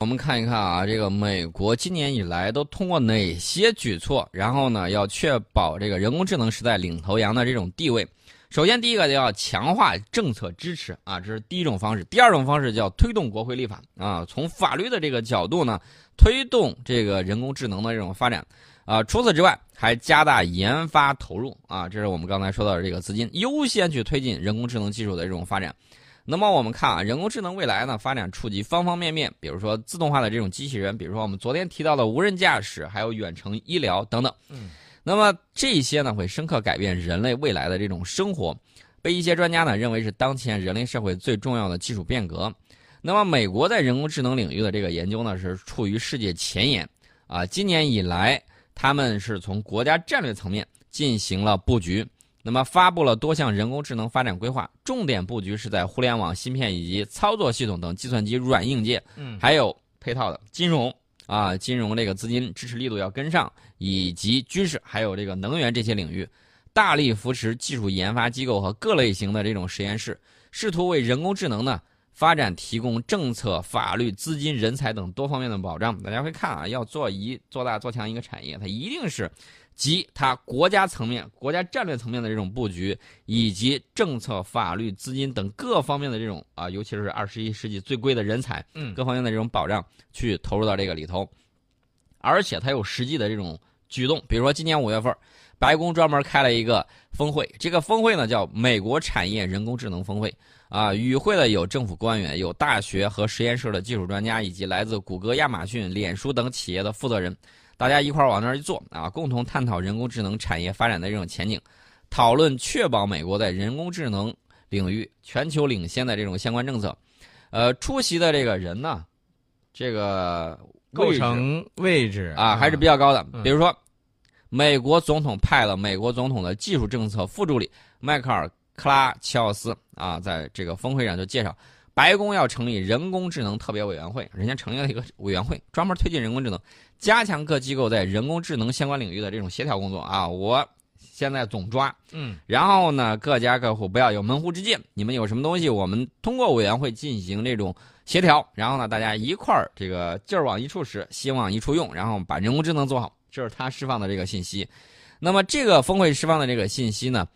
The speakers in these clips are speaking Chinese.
我们看一看啊，这个美国今年以来都通过哪些举措，然后呢，要确保这个人工智能时代领头羊的这种地位。首先，第一个就要强化政策支持啊，这是第一种方式。第二种方式叫推动国会立法啊，从法律的这个角度呢，推动这个人工智能的这种发展啊。除此之外，还加大研发投入啊，这是我们刚才说到的这个资金，优先去推进人工智能技术的这种发展。那么我们看啊，人工智能未来呢发展触及方方面面，比如说自动化的这种机器人，比如说我们昨天提到的无人驾驶，还有远程医疗等等。嗯，那么这些呢会深刻改变人类未来的这种生活，被一些专家呢认为是当前人类社会最重要的技术变革。那么美国在人工智能领域的这个研究呢是处于世界前沿啊，今年以来他们是从国家战略层面进行了布局。那么发布了多项人工智能发展规划，重点布局是在互联网芯片以及操作系统等计算机软硬件，嗯，还有配套的金融啊，金融这个资金支持力度要跟上，以及军事还有这个能源这些领域，大力扶持技术研发机构和各类型的这种实验室，试图为人工智能呢发展提供政策、法律、资金、人才等多方面的保障。大家会看啊，要做一做大做强一个产业，它一定是。及它国家层面、国家战略层面的这种布局，以及政策、法律、资金等各方面的这种啊，尤其是二十一世纪最贵的人才，嗯，各方面的这种保障，去投入到这个里头，而且它有实际的这种举动，比如说今年五月份，白宫专门开了一个峰会，这个峰会呢叫美国产业人工智能峰会啊，与会的有政府官员、有大学和实验室的技术专家，以及来自谷歌、亚马逊、脸书等企业的负责人。大家一块儿往那儿一坐啊，共同探讨人工智能产业发展的这种前景，讨论确保美国在人工智能领域全球领先的这种相关政策。呃，出席的这个人呢，这个构成位置啊还是比较高的。比如说，美国总统派了美国总统的技术政策副助理迈克尔·克拉齐奥斯啊，在这个峰会上就介绍。白宫要成立人工智能特别委员会，人家成立了一个委员会，专门推进人工智能，加强各机构在人工智能相关领域的这种协调工作啊！我现在总抓，嗯，然后呢，各家各户不要有门户之见，你们有什么东西，我们通过委员会进行这种协调，然后呢，大家一块儿这个劲儿往一处使，心往一处用，然后把人工智能做好，这是他释放的这个信息。那么这个峰会释放的这个信息呢？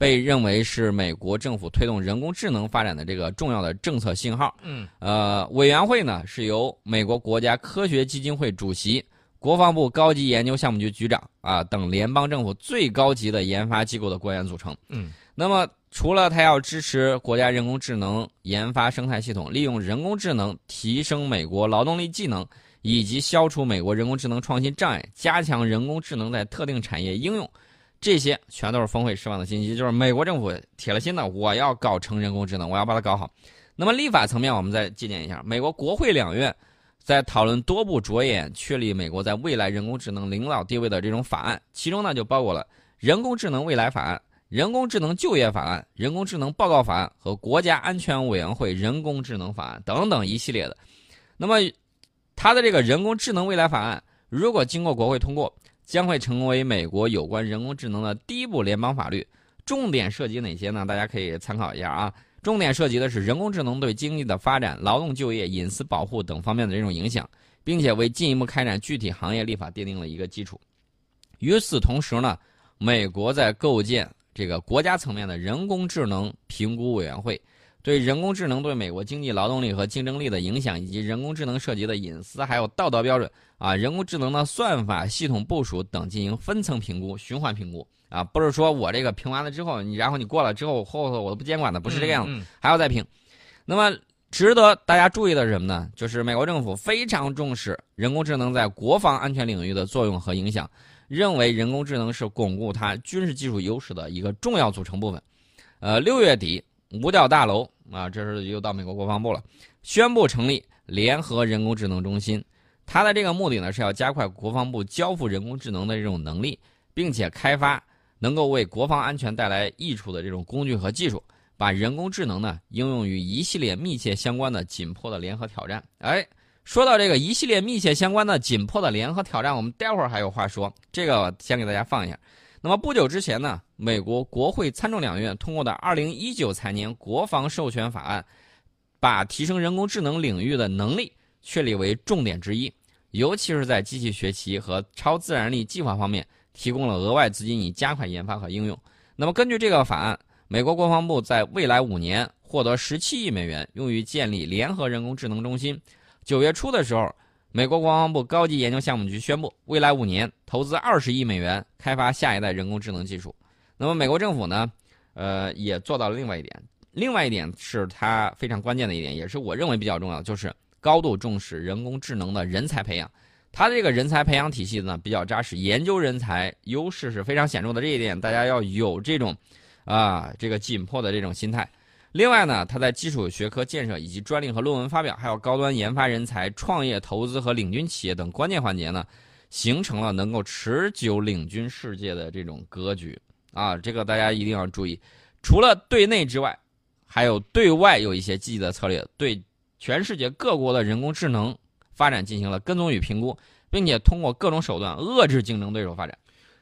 被认为是美国政府推动人工智能发展的这个重要的政策信号。嗯，呃，委员会呢是由美国国家科学基金会主席、国防部高级研究项目局局长啊等联邦政府最高级的研发机构的官员组成。嗯，那么除了他要支持国家人工智能研发生态系统，利用人工智能提升美国劳动力技能，以及消除美国人工智能创新障碍，加强人工智能在特定产业应用。这些全都是峰会释放的信息，就是美国政府铁了心的，我要搞成人工智能，我要把它搞好。那么立法层面，我们再借鉴一下，美国国会两院在讨论多部着眼确立美国在未来人工智能领导地位的这种法案，其中呢就包括了人工智能未来法案、人工智能就业法案、人工智能报告法案和国家安全委员会人工智能法案等等一系列的。那么，它的这个人工智能未来法案如果经过国会通过，将会成为美国有关人工智能的第一部联邦法律，重点涉及哪些呢？大家可以参考一下啊。重点涉及的是人工智能对经济的发展、劳动就业、隐私保护等方面的这种影响，并且为进一步开展具体行业立法奠定了一个基础。与此同时呢，美国在构建这个国家层面的人工智能评估委员会。对人工智能对美国经济劳动力和竞争力的影响，以及人工智能涉及的隐私还有道德标准啊，人工智能的算法、系统部署等进行分层评估、循环评估啊，不是说我这个评完了之后，你然后你过了之后，后头我都不监管的，不是这个样子，还要再评。那么值得大家注意的是什么呢？就是美国政府非常重视人工智能在国防安全领域的作用和影响，认为人工智能是巩固它军事技术优势的一个重要组成部分。呃，六月底。五角大楼啊，这是又到美国国防部了，宣布成立联合人工智能中心。它的这个目的呢，是要加快国防部交付人工智能的这种能力，并且开发能够为国防安全带来益处的这种工具和技术，把人工智能呢应用于一系列密切相关的紧迫的联合挑战。哎，说到这个一系列密切相关的紧迫的联合挑战，我们待会儿还有话说，这个先给大家放一下。那么不久之前呢，美国国会参众两院通过的二零一九财年国防授权法案，把提升人工智能领域的能力确立为重点之一，尤其是在机器学习和超自然力计划方面提供了额外资金，以加快研发和应用。那么，根据这个法案，美国国防部在未来五年获得十七亿美元，用于建立联合人工智能中心。九月初的时候，美国国防部高级研究项目局宣布，未来五年投资二十亿美元开发下一代人工智能技术。那么，美国政府呢，呃，也做到了另外一点。另外一点是它非常关键的一点，也是我认为比较重要，就是高度重视人工智能的人才培养。它这个人才培养体系呢比较扎实，研究人才优势是非常显著的。这一点大家要有这种啊这个紧迫的这种心态。另外呢，它在基础学科建设以及专利和论文发表，还有高端研发人才、创业投资和领军企业等关键环节呢，形成了能够持久领军世界的这种格局啊。这个大家一定要注意。除了对内之外，还有对外有一些积极的策略，对全世界各国的人工智能发展进行了跟踪与评估，并且通过各种手段遏制竞争对手发展。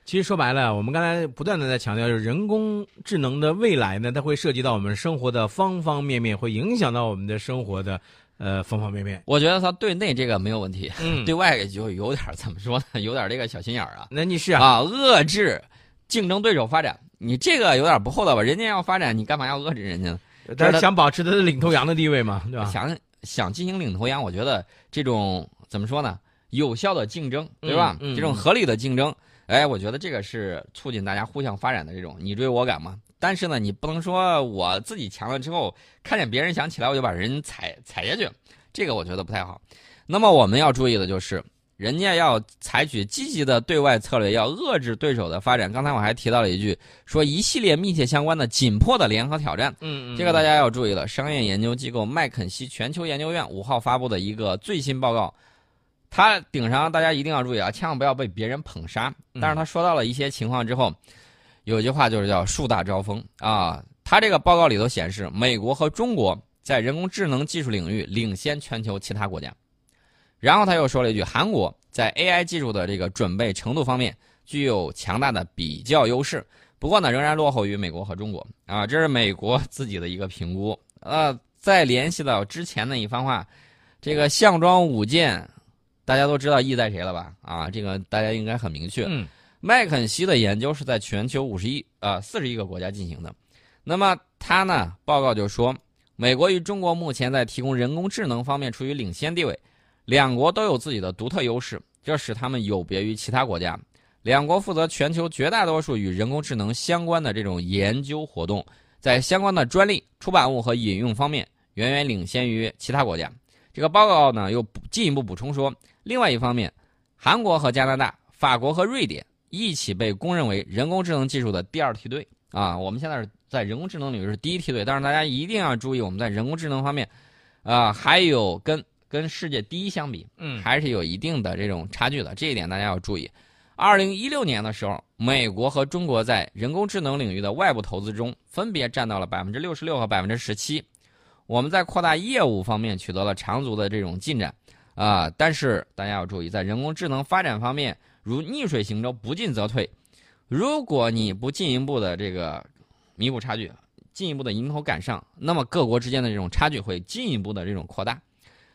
其实说白了，我们刚才不断的在强调，就是人工智能的未来呢，它会涉及到我们生活的方方面面，会影响到我们的生活的呃方方面面。我觉得它对内这个没有问题，嗯，对外就有点怎么说呢？有点这个小心眼儿啊。那你是啊，遏制竞争对手发展，你这个有点不厚道吧？人家要发展，你干嘛要遏制人家呢？但是想保持它的领头羊的地位嘛，对吧？想想进行领头羊，我觉得这种怎么说呢？有效的竞争，对吧？嗯嗯、这种合理的竞争，哎，我觉得这个是促进大家互相发展的这种你追我赶嘛。但是呢，你不能说我自己强了之后，看见别人想起来我就把人踩踩下去，这个我觉得不太好。那么我们要注意的就是。人家要采取积极的对外策略，要遏制对手的发展。刚才我还提到了一句，说一系列密切相关的紧迫的联合挑战。嗯嗯，这个大家要注意了。商业研究机构麦肯锡全球研究院五号发布的一个最新报告，它顶上大家一定要注意啊，千万不要被别人捧杀。但是他说到了一些情况之后，有句话就是叫树大招风啊。他这个报告里头显示，美国和中国在人工智能技术领域领先全球其他国家。然后他又说了一句：“韩国在 AI 技术的这个准备程度方面具有强大的比较优势，不过呢，仍然落后于美国和中国啊。”这是美国自己的一个评估。呃，再联系到之前的一番话，这个项庄舞剑，大家都知道意在谁了吧？啊，这个大家应该很明确。嗯，麦肯锡的研究是在全球五十一呃四十一个国家进行的。那么他呢，报告就说，美国与中国目前在提供人工智能方面处于领先地位。两国都有自己的独特优势，这使他们有别于其他国家。两国负责全球绝大多数与人工智能相关的这种研究活动，在相关的专利、出版物和引用方面远远领先于其他国家。这个报告呢又进一步补充说，另外一方面，韩国和加拿大、法国和瑞典一起被公认为人工智能技术的第二梯队啊。我们现在是在人工智能领域是第一梯队，但是大家一定要注意，我们在人工智能方面，啊，还有跟。跟世界第一相比，嗯，还是有一定的这种差距的，这一点大家要注意。二零一六年的时候，美国和中国在人工智能领域的外部投资中分别占到了百分之六十六和百分之十七。我们在扩大业务方面取得了长足的这种进展，啊，但是大家要注意，在人工智能发展方面，如逆水行舟，不进则退。如果你不进一步的这个弥补差距，进一步的迎头赶上，那么各国之间的这种差距会进一步的这种扩大。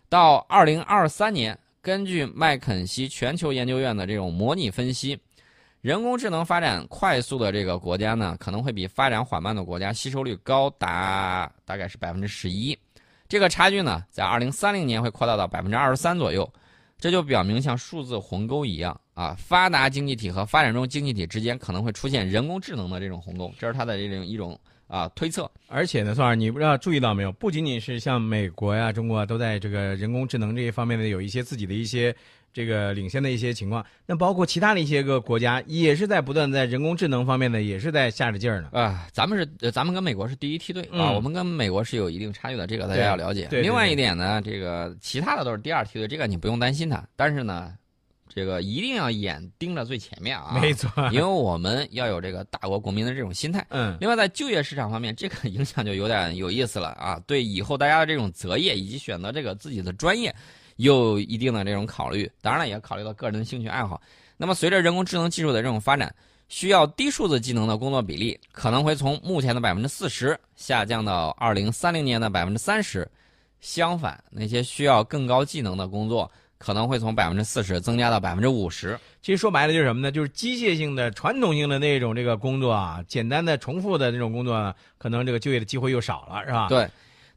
到二零二三年，根据麦肯锡全球研究院的这种模拟分析，人工智能发展快速的这个国家呢，可能会比发展缓慢的国家吸收率高达大概是百分之十一。这个差距呢，在二零三零年会扩大到百分之二十三左右。这就表明像数字鸿沟一样啊，发达经济体和发展中经济体之间可能会出现人工智能的这种鸿沟，这是它的这种一种。啊，推测，而且呢，宋儿，你不知道注意到没有？不仅仅是像美国呀、中国啊，都在这个人工智能这一方面呢，有一些自己的一些这个领先的一些情况。那包括其他的一些个国家，也是在不断在人工智能方面呢，也是在下着劲儿呢。啊，咱们是，咱们跟美国是第一梯队啊，我们跟美国是有一定差距的，这个大家要了解。另外一点呢，这个其他的都是第二梯队，这个你不用担心它。但是呢。这个一定要眼盯着最前面啊！没错，因为我们要有这个大国国民的这种心态。嗯。另外，在就业市场方面，这个 影响就有点有意思了啊！对以后大家的这种择业以及选择这个自己的专业，有一定的这种考虑。当然了，也考虑到个人的兴趣爱好。那么，随着人工智能技术的这种发展，需要低数字技能的工作比例可能会从目前的百分之四十下降到二零三零年的百分之三十。相反，那些需要更高技能的工作可能会从百分之四十增加到百分之五十。其实说白了就是什么呢？就是机械性的、传统性的那种这个工作啊，简单的、重复的那种工作呢，可能这个就业的机会又少了，是吧？对。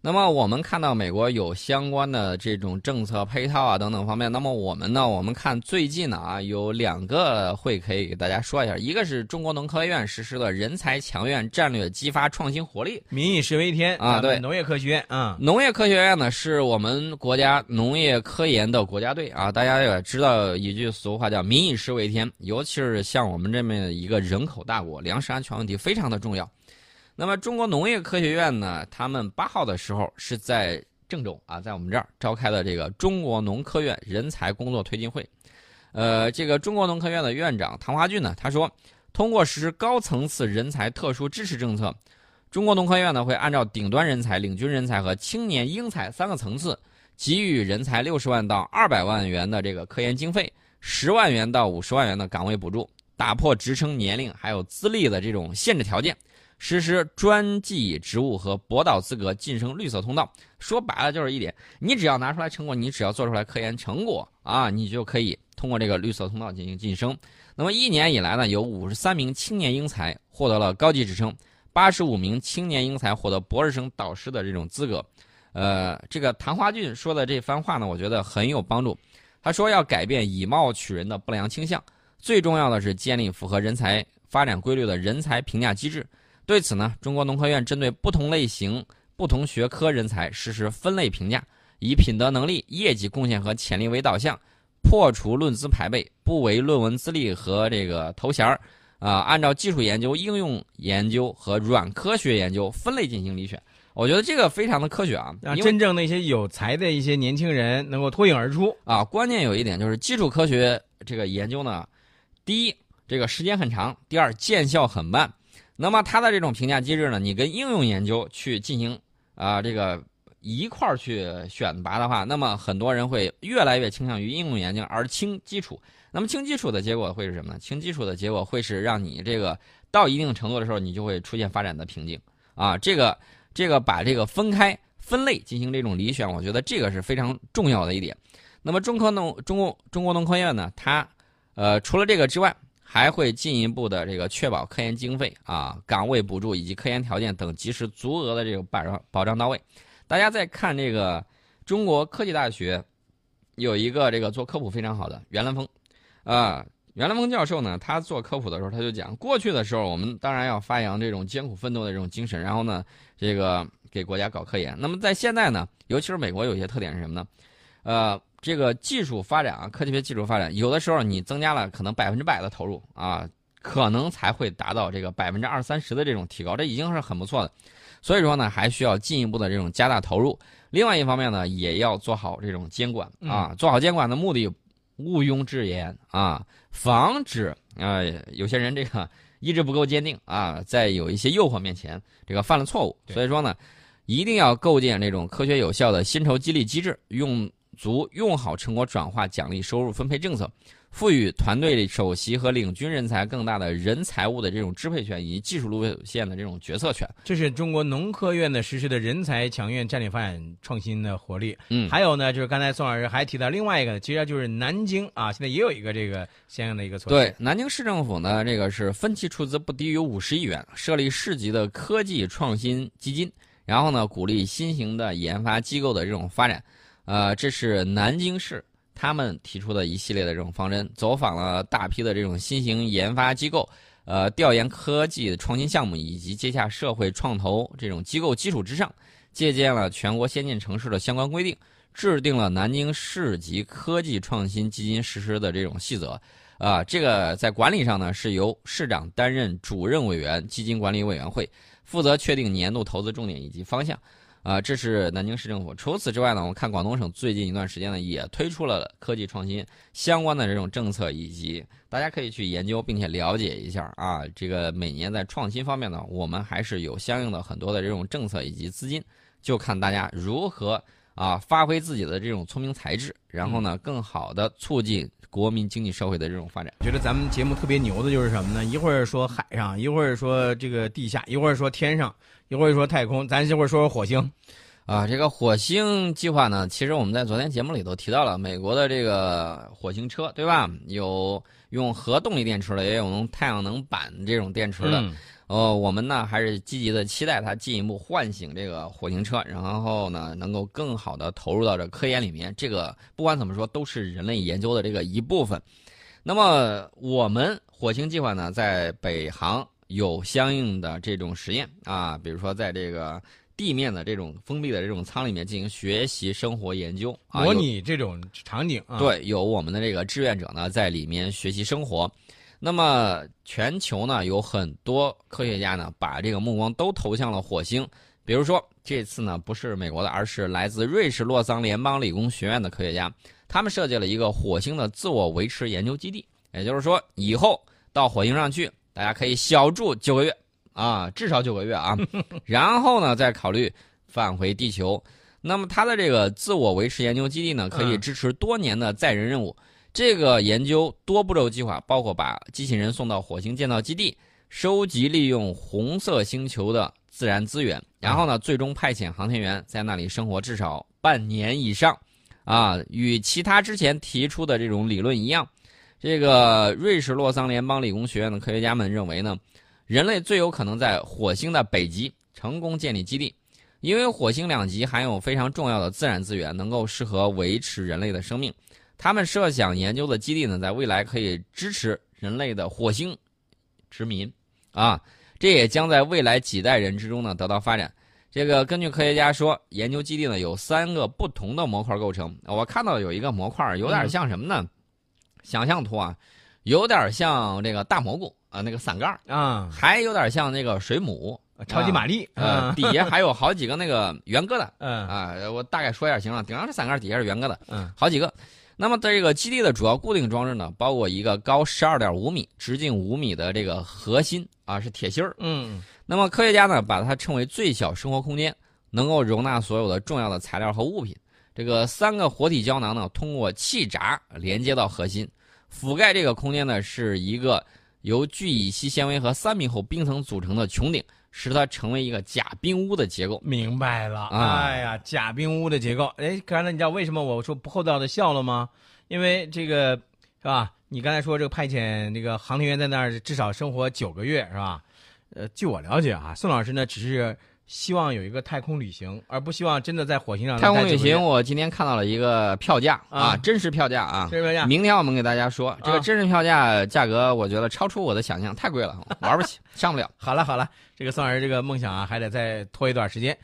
那么我们看到美国有相关的这种政策配套啊等等方面。那么我们呢，我们看最近呢啊有两个会可以给大家说一下。一个是中国农科院实施的人才强院战略，激发创新活力。民以食为天啊，对，农业科学院啊，农业科学院呢是我们国家农业科研的国家队啊。大家也知道一句俗话叫“民以食为天”，尤其是像我们这么一个人口大国，粮食安全问题非常的重要。那么，中国农业科学院呢？他们八号的时候是在郑州啊，在我们这儿召开了这个中国农科院人才工作推进会。呃，这个中国农科院的院长唐华俊呢，他说，通过实施高层次人才特殊支持政策，中国农科院呢会按照顶端人才、领军人才和青年英才三个层次，给予人才六十万到二百万元的这个科研经费，十万元到五十万元的岗位补助，打破职称年龄还有资历的这种限制条件。实施专技职务和博导资格晋升绿色通道，说白了就是一点：你只要拿出来成果，你只要做出来科研成果啊，你就可以通过这个绿色通道进行晋升。那么一年以来呢，有五十三名青年英才获得了高级职称，八十五名青年英才获得博士生导师的这种资格。呃，这个谭华俊说的这番话呢，我觉得很有帮助。他说要改变以貌取人的不良倾向，最重要的是建立符合人才发展规律的人才评价机制。对此呢，中国农科院针对不同类型、不同学科人才实施分类评价，以品德能力、业绩贡献和潜力为导向，破除论资排辈，不为论文资历和这个头衔儿，啊，按照技术研究、应用研究和软科学研究分类进行遴选。我觉得这个非常的科学啊，让真正那些有才的一些年轻人能够脱颖而出啊。关键有一点就是基础科学这个研究呢，第一，这个时间很长；第二，见效很慢。那么它的这种评价机制呢，你跟应用研究去进行啊这个一块儿去选拔的话，那么很多人会越来越倾向于应用研究而轻基础。那么轻基础的结果会是什么呢？轻基础的结果会是让你这个到一定程度的时候，你就会出现发展的瓶颈啊。这个这个把这个分开分类进行这种理选，我觉得这个是非常重要的一点。那么中科农中国中国农科院呢，它呃除了这个之外。还会进一步的这个确保科研经费啊、岗位补助以及科研条件等及时足额的这个保障保障到位。大家在看这个中国科技大学有一个这个做科普非常好的袁兰峰，啊，袁兰峰教授呢，他做科普的时候他就讲，过去的时候我们当然要发扬这种艰苦奋斗的这种精神，然后呢，这个给国家搞科研。那么在现在呢，尤其是美国有些特点是什么呢？呃。这个技术发展啊，科技学技术发展，有的时候你增加了可能百分之百的投入啊，可能才会达到这个百分之二三十的这种提高，这已经是很不错的。所以说呢，还需要进一步的这种加大投入。另外一方面呢，也要做好这种监管啊，做好监管的目的，毋庸置疑啊，防止啊有些人这个意志不够坚定啊，在有一些诱惑面前这个犯了错误。所以说呢，一定要构建这种科学有效的薪酬激励机制，用。足用好成果转化奖励收入分配政策，赋予团队首席和领军人才更大的人财物的这种支配权以及技术路线的这种决策权。这是中国农科院的实施的人才强院战略发展创新的活力。嗯，还有呢，就是刚才宋老师还提到另外一个，其实就是南京啊，现在也有一个这个相应的一个措施。对，南京市政府呢，这个是分期出资不低于五十亿元，设立市级的科技创新基金，然后呢，鼓励新型的研发机构的这种发展。呃，这是南京市他们提出的一系列的这种方针，走访了大批的这种新型研发机构，呃，调研科技创新项目，以及接洽社会创投这种机构基础之上，借鉴了全国先进城市的相关规定，制定了南京市级科技创新基金实施的这种细则。啊，这个在管理上呢，是由市长担任主任委员，基金管理委员会负责确定年度投资重点以及方向。啊，这是南京市政府。除此之外呢，我们看广东省最近一段时间呢，也推出了科技创新相关的这种政策，以及大家可以去研究并且了解一下啊。这个每年在创新方面呢，我们还是有相应的很多的这种政策以及资金，就看大家如何啊发挥自己的这种聪明才智，然后呢，更好的促进国民经济社会的这种发展。觉得咱们节目特别牛的就是什么呢？一会儿说海上，一会儿说这个地下，一会儿说天上。一会儿说太空，咱一会儿说说火星，啊，这个火星计划呢，其实我们在昨天节目里头提到了，美国的这个火星车，对吧？有用核动力电池的，也有用太阳能板这种电池的。嗯呃，我们呢还是积极的期待它进一步唤醒这个火星车，然后呢能够更好的投入到这科研里面。这个不管怎么说，都是人类研究的这个一部分。那么我们火星计划呢，在北航有相应的这种实验啊，比如说在这个地面的这种封闭的这种舱里面进行学习、生活研究啊，模拟这种场景啊。，对，有我们的这个志愿者呢在里面学习生活。那么全球呢有很多科学家呢把这个目光都投向了火星，比如说这次呢不是美国的，而是来自瑞士洛桑联邦理工学院的科学家，他们设计了一个火星的自我维持研究基地，也就是说以后到火星上去，大家可以小住九个月啊，至少九个月啊，然后呢再考虑返回地球。那么它的这个自我维持研究基地呢，可以嗯支持多年的载人任务。这个研究多步骤计划包括把机器人送到火星建造基地，收集利用红色星球的自然资源，然后呢，最终派遣航天员在那里生活至少半年以上。啊，与其他之前提出的这种理论一样，这个瑞士洛桑联邦理工学院的科学家们认为呢，人类最有可能在火星的北极成功建立基地，因为火星两极含有非常重要的自然资源，能够适合维持人类的生命。他们设想研究的基地呢，在未来可以支持人类的火星殖民，啊，这也将在未来几代人之中呢得到发展。这个根据科学家说，研究基地呢有三个不同的模块构成。我看到有一个模块有点像什么呢？想象图啊，有点像这个大蘑菇啊，那个伞盖，啊，还有点像那个水母。超级玛丽，底下还有好几个那个圆疙瘩 嗯啊，我大概说一下行了。顶上是伞盖，底下是圆疙瘩，嗯好几个。那么这个基地的主要固定装置呢，包括一个高十二点五米、直径五米的这个核心啊，是铁芯儿。嗯那么科学家呢，把它称为最小生活空间，能够容纳所有的重要的材料和物品。这个三个活体胶囊呢，通过气闸连接到核心，覆盖这个空间呢是一个由聚乙烯纤维和三米厚冰层组成的穹顶，使它成为一个假冰屋的结构。明白了。啊哎呀，假冰屋的结构，哎，刚才你知道为什么我说不厚道的笑了吗？因为这个是吧？你刚才说这个派遣那个航天员在那儿至少生活九个月是吧？呃，据我了解啊，宋老师呢只是希望有一个太空旅行，而不希望真的在火星上太空旅行，我今天看到了一个票价啊，啊真实票价啊。真实票价？明天我们给大家说，这个啊真实票价价格，我觉得超出我的想象，太贵了，玩不起，上不了。好了好了，这个宋老师这个梦想啊，还得再拖一段时间。